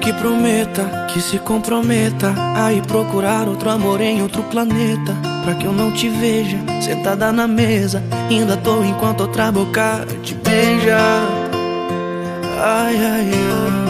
que prometa, que se comprometa a ir procurar outro amor em outro planeta. Pra que eu não te veja sentada na mesa, ainda tô enquanto outra boca te beija. Ai, ai, ai.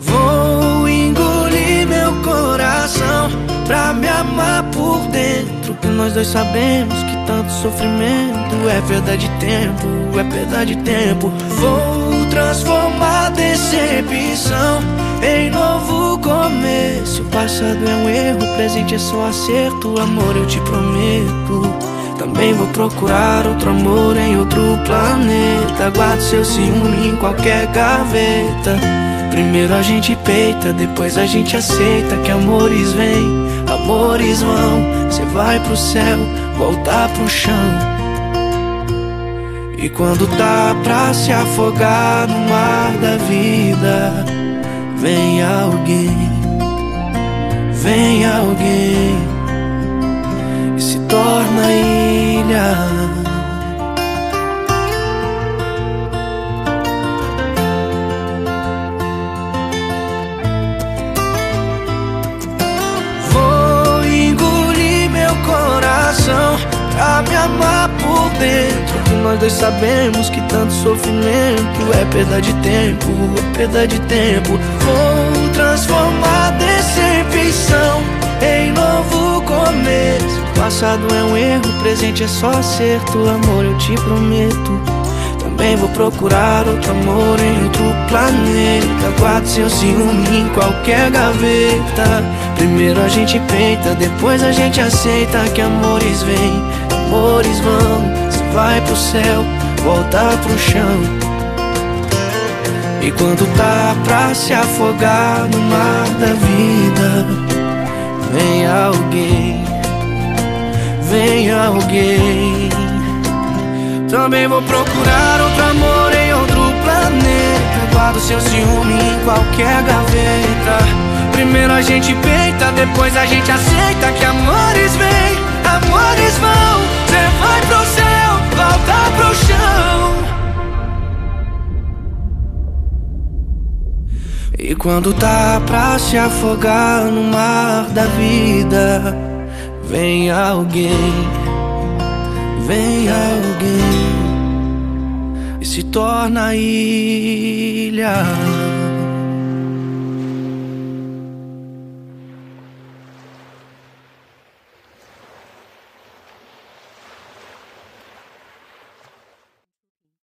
Vou engolir meu coração pra me amar por dentro. Que nós dois sabemos que tanto sofrimento é perda de tempo, é perda de tempo. Vou transformar decepção em novo começo. O passado é um erro, o presente é só acerto. Amor, eu te prometo. Também vou procurar outro amor em outro planeta. Guardo seu ciúme em qualquer gaveta. Primeiro a gente peita, depois a gente aceita que amores vêm, amores vão. Você vai pro céu, voltar pro chão. E quando tá pra se afogar no mar da vida, vem alguém, vem alguém e se torna ilha. Vou engolir meu coração pra me amar por dentro. Nós dois sabemos que tanto sofrimento é perda de tempo, é perda de tempo. Vou transformar decepção em novo começo. Passado é um erro, presente é só acerto. Amor, eu te prometo. Também vou procurar outro amor em outro planeta. Guardo seu ciúme em qualquer gaveta. Primeiro a gente peita, depois a gente aceita que amores vêm, amores vão. Você vai pro céu, volta pro chão. E quando tá pra se afogar no mar da vida, Também vou procurar outro amor em outro planeta. Guardo seu ciúme em qualquer gaveta. Primeiro a gente peita, depois a gente aceita que amores vêm, amores vão. Cê vai pro céu, volta pro chão. E quando tá pra se afogar no mar da vida, vem alguém, vem alguém e se torna ilha.